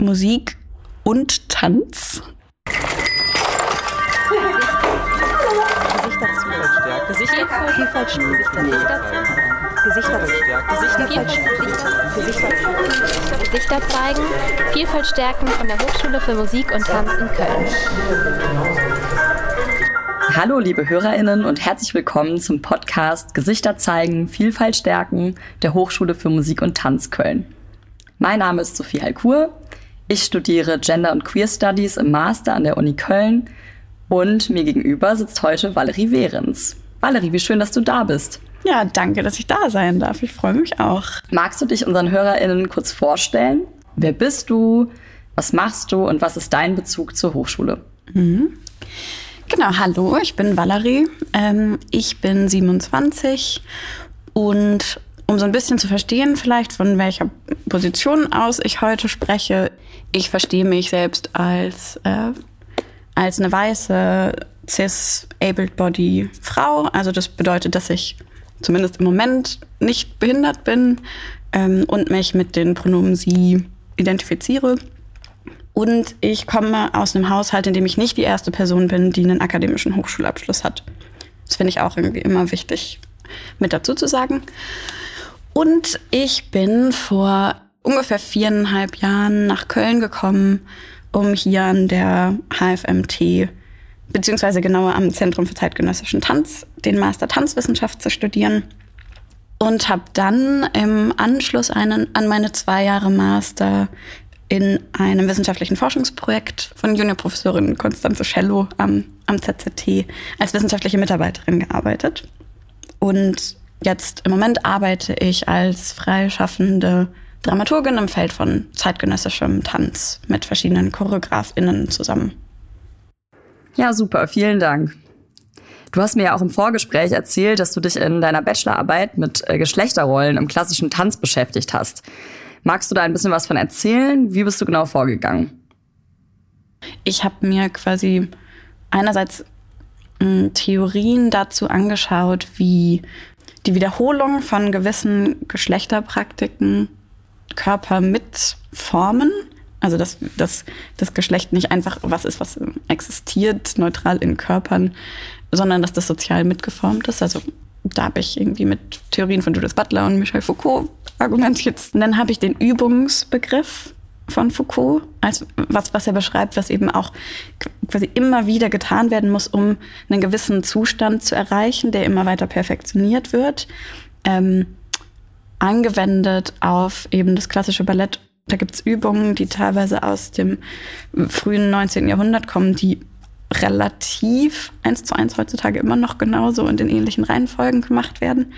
Musik und Tanz. Gesichter zeigen, Vielfalt stärken von der Hochschule für Musik und Tanz in Köln. Hallo liebe Hörerinnen und herzlich willkommen zum Podcast Gesichter zeigen, Vielfalt stärken der Hochschule für Musik und Tanz Köln. Mein Name ist Sophie Halkur. Ich studiere Gender und Queer Studies im Master an der Uni Köln und mir gegenüber sitzt heute Valerie Wehrens. Valerie, wie schön, dass du da bist. Ja, danke, dass ich da sein darf. Ich freue mich auch. Magst du dich unseren HörerInnen kurz vorstellen? Wer bist du? Was machst du und was ist dein Bezug zur Hochschule? Mhm. Genau, hallo, ich bin Valerie. Ähm, ich bin 27 und um so ein bisschen zu verstehen, vielleicht von welcher Position aus ich heute spreche, ich verstehe mich selbst als, äh, als eine weiße, cis-abled body Frau. Also das bedeutet, dass ich zumindest im Moment nicht behindert bin ähm, und mich mit den Pronomen sie identifiziere. Und ich komme aus einem Haushalt, in dem ich nicht die erste Person bin, die einen akademischen Hochschulabschluss hat. Das finde ich auch irgendwie immer wichtig mit dazu zu sagen. Und ich bin vor ungefähr viereinhalb Jahren nach Köln gekommen, um hier an der HFMT, beziehungsweise genauer am Zentrum für zeitgenössischen Tanz, den Master Tanzwissenschaft zu studieren. Und habe dann im Anschluss einen, an meine zwei Jahre Master in einem wissenschaftlichen Forschungsprojekt von Juniorprofessorin Constanze Schello am, am ZZT als wissenschaftliche Mitarbeiterin gearbeitet. Und Jetzt im Moment arbeite ich als freischaffende Dramaturgin im Feld von zeitgenössischem Tanz mit verschiedenen ChoreografInnen zusammen. Ja, super, vielen Dank. Du hast mir ja auch im Vorgespräch erzählt, dass du dich in deiner Bachelorarbeit mit äh, Geschlechterrollen im klassischen Tanz beschäftigt hast. Magst du da ein bisschen was von erzählen? Wie bist du genau vorgegangen? Ich habe mir quasi einerseits hm, Theorien dazu angeschaut, wie die Wiederholung von gewissen Geschlechterpraktiken Körper mitformen. Also dass, dass das Geschlecht nicht einfach was ist, was existiert, neutral in Körpern, sondern dass das sozial mitgeformt ist. Also da habe ich irgendwie mit Theorien von Judith Butler und Michel Foucault argumentiert. Und dann habe ich den Übungsbegriff von Foucault, als was, was er beschreibt, was eben auch quasi immer wieder getan werden muss, um einen gewissen Zustand zu erreichen, der immer weiter perfektioniert wird, ähm, angewendet auf eben das klassische Ballett. Da gibt es Übungen, die teilweise aus dem frühen 19. Jahrhundert kommen, die relativ eins zu eins heutzutage immer noch genauso und in ähnlichen Reihenfolgen gemacht werden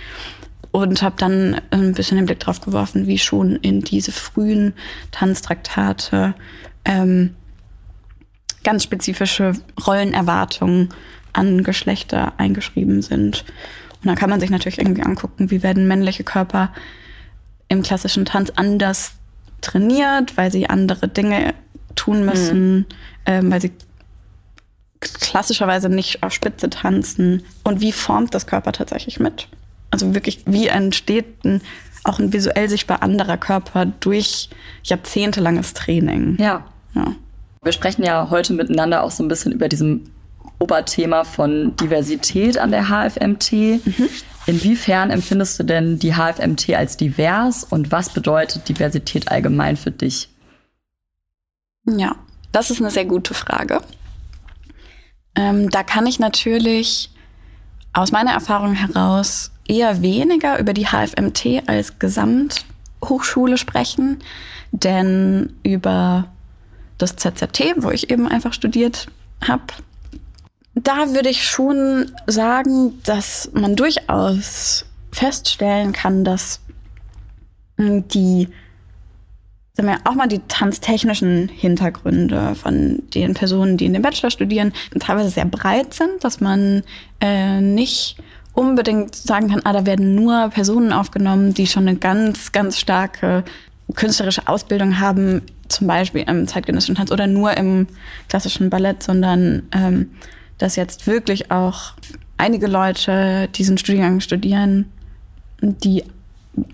und habe dann ein bisschen den Blick drauf geworfen, wie schon in diese frühen Tanztraktate ähm, ganz spezifische Rollenerwartungen an Geschlechter eingeschrieben sind. Und dann kann man sich natürlich irgendwie angucken, wie werden männliche Körper im klassischen Tanz anders trainiert, weil sie andere Dinge tun müssen, mhm. ähm, weil sie klassischerweise nicht auf Spitze tanzen. Und wie formt das Körper tatsächlich mit? Also wirklich, wie entsteht ein, auch ein visuell sichtbar anderer Körper durch jahrzehntelanges Training. Ja. ja. Wir sprechen ja heute miteinander auch so ein bisschen über diesem Oberthema von Diversität an der HFMT. Mhm. Inwiefern empfindest du denn die HFMT als divers und was bedeutet Diversität allgemein für dich? Ja, das ist eine sehr gute Frage. Ähm, da kann ich natürlich aus meiner Erfahrung heraus eher weniger über die HFMT als Gesamthochschule sprechen, denn über das ZZT, wo ich eben einfach studiert habe, da würde ich schon sagen, dass man durchaus feststellen kann, dass die sagen wir, auch mal die tanztechnischen Hintergründe von den Personen, die in dem Bachelor studieren, teilweise sehr breit sind, dass man äh, nicht unbedingt sagen kann, ah, da werden nur Personen aufgenommen, die schon eine ganz, ganz starke künstlerische Ausbildung haben, zum Beispiel im zeitgenössischen Tanz oder nur im klassischen Ballett, sondern ähm, dass jetzt wirklich auch einige Leute diesen Studiengang studieren, die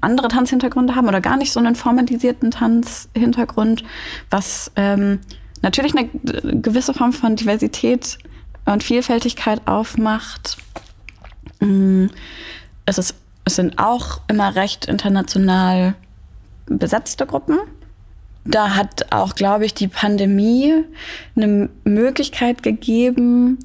andere Tanzhintergründe haben oder gar nicht so einen formalisierten Tanzhintergrund, was ähm, natürlich eine gewisse Form von Diversität und Vielfältigkeit aufmacht. Mm, es, ist, es sind auch immer recht international besetzte Gruppen. Da hat auch, glaube ich, die Pandemie eine Möglichkeit gegeben,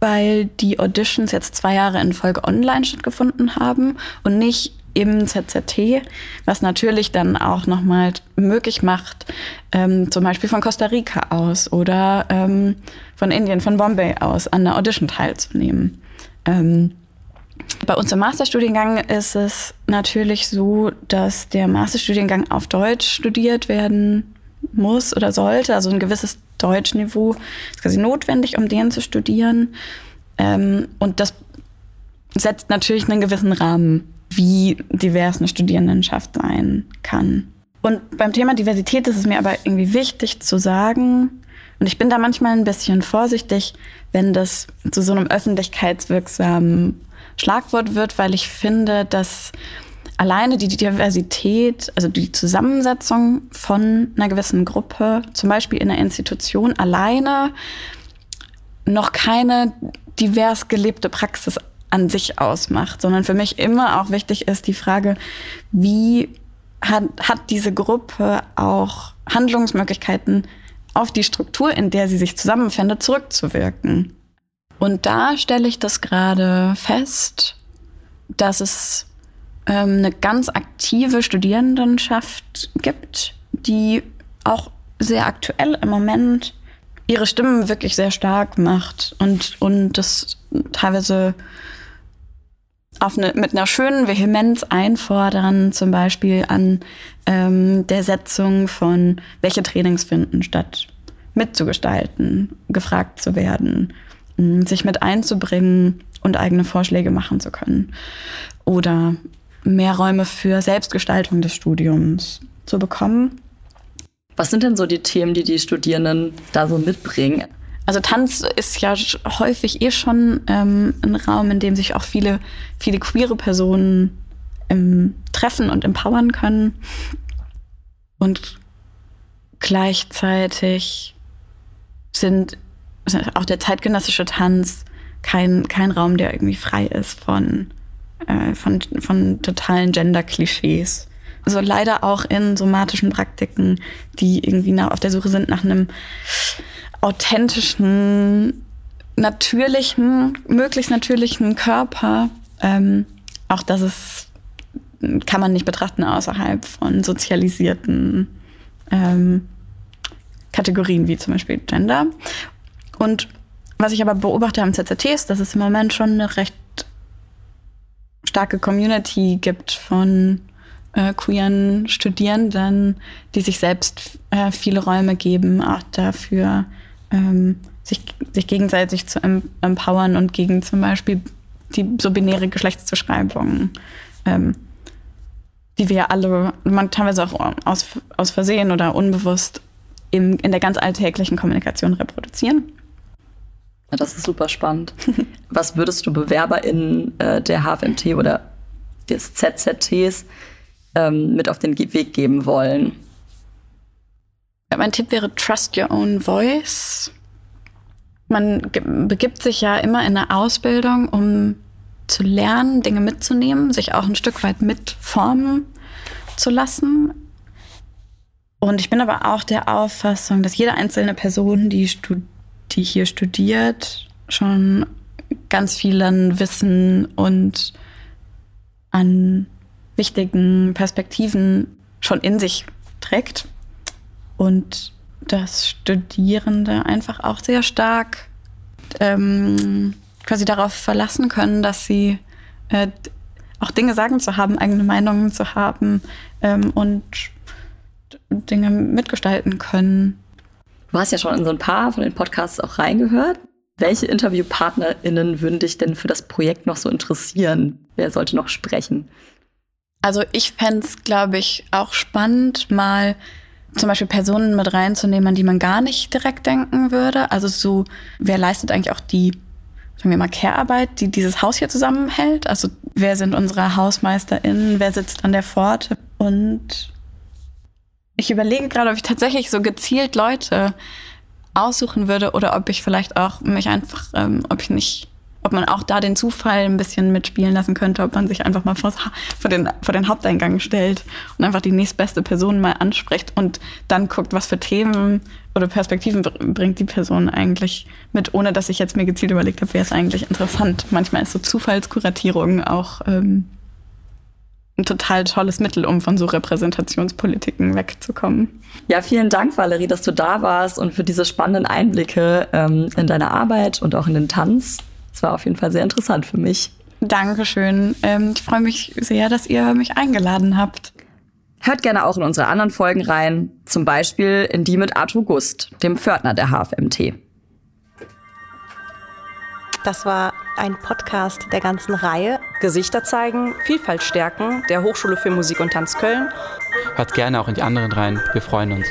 weil die Auditions jetzt zwei Jahre in Folge online stattgefunden haben und nicht im ZZT, was natürlich dann auch nochmal möglich macht, ähm, zum Beispiel von Costa Rica aus oder ähm, von Indien, von Bombay aus an der Audition teilzunehmen. Ähm, bei uns im Masterstudiengang ist es natürlich so, dass der Masterstudiengang auf Deutsch studiert werden muss oder sollte. Also ein gewisses Deutschniveau ist quasi notwendig, um den zu studieren. Ähm, und das setzt natürlich einen gewissen Rahmen wie divers eine Studierendenschaft sein kann. Und beim Thema Diversität ist es mir aber irgendwie wichtig zu sagen, und ich bin da manchmal ein bisschen vorsichtig, wenn das zu so einem öffentlichkeitswirksamen Schlagwort wird, weil ich finde, dass alleine die Diversität, also die Zusammensetzung von einer gewissen Gruppe, zum Beispiel in einer Institution, alleine noch keine divers gelebte Praxis an sich ausmacht, sondern für mich immer auch wichtig ist die Frage, wie hat, hat diese Gruppe auch Handlungsmöglichkeiten auf die Struktur, in der sie sich zusammenfindet, zurückzuwirken. Und da stelle ich das gerade fest, dass es ähm, eine ganz aktive Studierendenschaft gibt, die auch sehr aktuell im Moment ihre Stimmen wirklich sehr stark macht und, und das teilweise auf eine, mit einer schönen Vehemenz einfordern, zum Beispiel an ähm, der Setzung von, welche Trainings finden statt, mitzugestalten, gefragt zu werden, sich mit einzubringen und eigene Vorschläge machen zu können. Oder mehr Räume für Selbstgestaltung des Studiums zu bekommen. Was sind denn so die Themen, die die Studierenden da so mitbringen? Also Tanz ist ja häufig eh schon ähm, ein Raum, in dem sich auch viele, viele queere Personen ähm, treffen und empowern können. Und gleichzeitig sind, sind auch der zeitgenössische Tanz kein, kein Raum, der irgendwie frei ist von, äh, von, von totalen Gender-Klischees. Also leider auch in somatischen Praktiken, die irgendwie nach, auf der Suche sind nach einem authentischen, natürlichen, möglichst natürlichen Körper. Ähm, auch das ist, kann man nicht betrachten außerhalb von sozialisierten ähm, Kategorien wie zum Beispiel Gender. Und was ich aber beobachte am ZZT ist, dass es im Moment schon eine recht starke Community gibt von äh, queeren Studierenden, die sich selbst äh, viele Räume geben, auch dafür ähm, sich, sich gegenseitig zu empowern und gegen zum Beispiel die so binäre Geschlechtszuschreibungen, ähm, die wir alle, man teilweise auch aus, aus Versehen oder unbewusst im, in der ganz alltäglichen Kommunikation reproduzieren. Ja, das ist super spannend. Was würdest du BewerberInnen äh, der HFMT oder des ZZTs ähm, mit auf den Weg geben wollen? Mein Tipp wäre Trust Your Own Voice. Man begibt sich ja immer in eine Ausbildung, um zu lernen, Dinge mitzunehmen, sich auch ein Stück weit mitformen zu lassen. Und ich bin aber auch der Auffassung, dass jede einzelne Person, die, die hier studiert, schon ganz viel an Wissen und an wichtigen Perspektiven schon in sich trägt und dass Studierende einfach auch sehr stark ähm, quasi darauf verlassen können, dass sie äh, auch Dinge sagen zu haben, eigene Meinungen zu haben ähm, und Dinge mitgestalten können. Du hast ja schon in so ein paar von den Podcasts auch reingehört. Welche InterviewpartnerInnen würden dich denn für das Projekt noch so interessieren? Wer sollte noch sprechen? Also ich fände es, glaube ich, auch spannend, mal zum Beispiel Personen mit reinzunehmen, an die man gar nicht direkt denken würde. Also so, wer leistet eigentlich auch die, sagen wir mal, Care-Arbeit, die dieses Haus hier zusammenhält? Also wer sind unsere HausmeisterInnen, wer sitzt an der Pforte. Und ich überlege gerade, ob ich tatsächlich so gezielt Leute aussuchen würde oder ob ich vielleicht auch mich einfach, ähm, ob ich nicht ob man auch da den Zufall ein bisschen mitspielen lassen könnte, ob man sich einfach mal vor, den, vor den Haupteingang stellt und einfach die nächstbeste Person mal anspricht und dann guckt, was für Themen oder Perspektiven bringt die Person eigentlich mit, ohne dass ich jetzt mir gezielt überlegt habe, wäre es eigentlich interessant. Manchmal ist so Zufallskuratierung auch ähm, ein total tolles Mittel, um von so Repräsentationspolitiken wegzukommen. Ja, vielen Dank, Valerie, dass du da warst und für diese spannenden Einblicke ähm, in deine Arbeit und auch in den Tanz. Es war auf jeden Fall sehr interessant für mich. Dankeschön. Ähm, ich freue mich sehr, dass ihr mich eingeladen habt. Hört gerne auch in unsere anderen Folgen rein, zum Beispiel in die mit Arthur Gust, dem Pförtner der HFMT. Das war ein Podcast der ganzen Reihe. Gesichter zeigen, Vielfalt stärken, der Hochschule für Musik und Tanz Köln. Hört gerne auch in die anderen rein. Wir freuen uns.